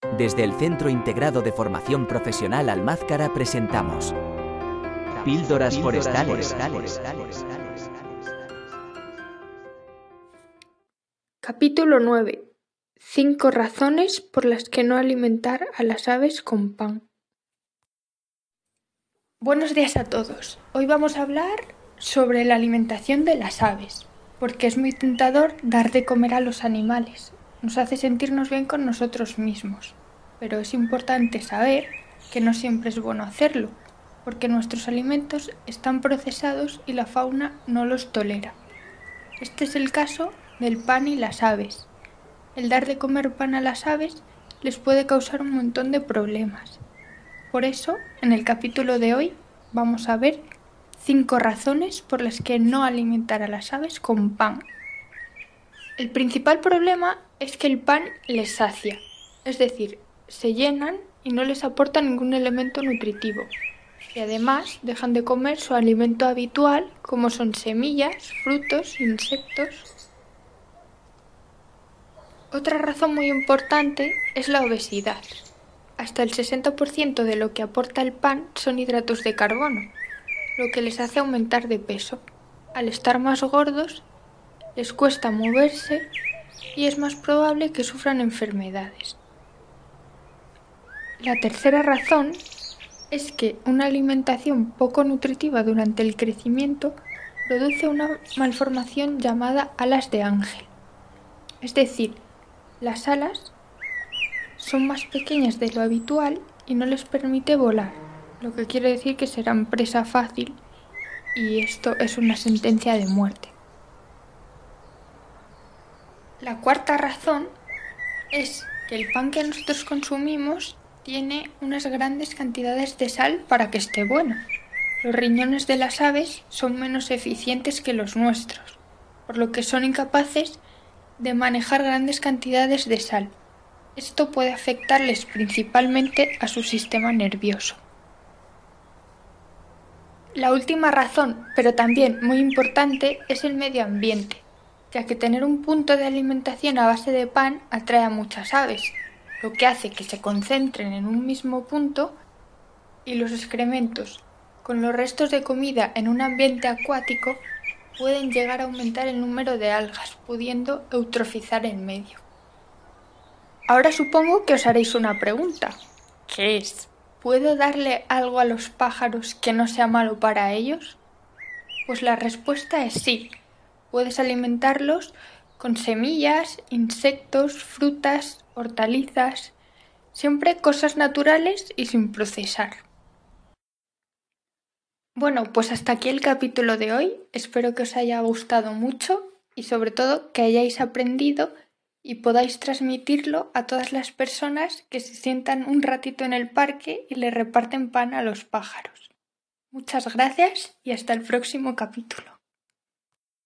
Desde el Centro Integrado de Formación Profesional Almázcara presentamos Píldoras Forestales. Capítulo 9. Cinco razones por las que no alimentar a las aves con pan. Buenos días a todos. Hoy vamos a hablar sobre la alimentación de las aves, porque es muy tentador dar de comer a los animales, nos hace sentirnos bien con nosotros mismos. Pero es importante saber que no siempre es bueno hacerlo, porque nuestros alimentos están procesados y la fauna no los tolera. Este es el caso del pan y las aves. El dar de comer pan a las aves les puede causar un montón de problemas. Por eso, en el capítulo de hoy vamos a ver cinco razones por las que no alimentar a las aves con pan. El principal problema es que el pan les sacia, es decir, se llenan y no les aporta ningún elemento nutritivo. Y además dejan de comer su alimento habitual, como son semillas, frutos, insectos. Otra razón muy importante es la obesidad. Hasta el 60% de lo que aporta el pan son hidratos de carbono, lo que les hace aumentar de peso. Al estar más gordos, les cuesta moverse y es más probable que sufran enfermedades. La tercera razón es que una alimentación poco nutritiva durante el crecimiento produce una malformación llamada alas de ángel. Es decir, las alas son más pequeñas de lo habitual y no les permite volar, lo que quiere decir que serán presa fácil y esto es una sentencia de muerte. La cuarta razón es que el pan que nosotros consumimos tiene unas grandes cantidades de sal para que esté bueno. Los riñones de las aves son menos eficientes que los nuestros, por lo que son incapaces de manejar grandes cantidades de sal. Esto puede afectarles principalmente a su sistema nervioso. La última razón, pero también muy importante, es el medio ambiente ya que tener un punto de alimentación a base de pan atrae a muchas aves, lo que hace que se concentren en un mismo punto y los excrementos, con los restos de comida en un ambiente acuático, pueden llegar a aumentar el número de algas, pudiendo eutrofizar el medio. Ahora supongo que os haréis una pregunta. ¿Qué es? ¿Puedo darle algo a los pájaros que no sea malo para ellos? Pues la respuesta es sí, Puedes alimentarlos con semillas, insectos, frutas, hortalizas, siempre cosas naturales y sin procesar. Bueno, pues hasta aquí el capítulo de hoy. Espero que os haya gustado mucho y sobre todo que hayáis aprendido y podáis transmitirlo a todas las personas que se sientan un ratito en el parque y le reparten pan a los pájaros. Muchas gracias y hasta el próximo capítulo.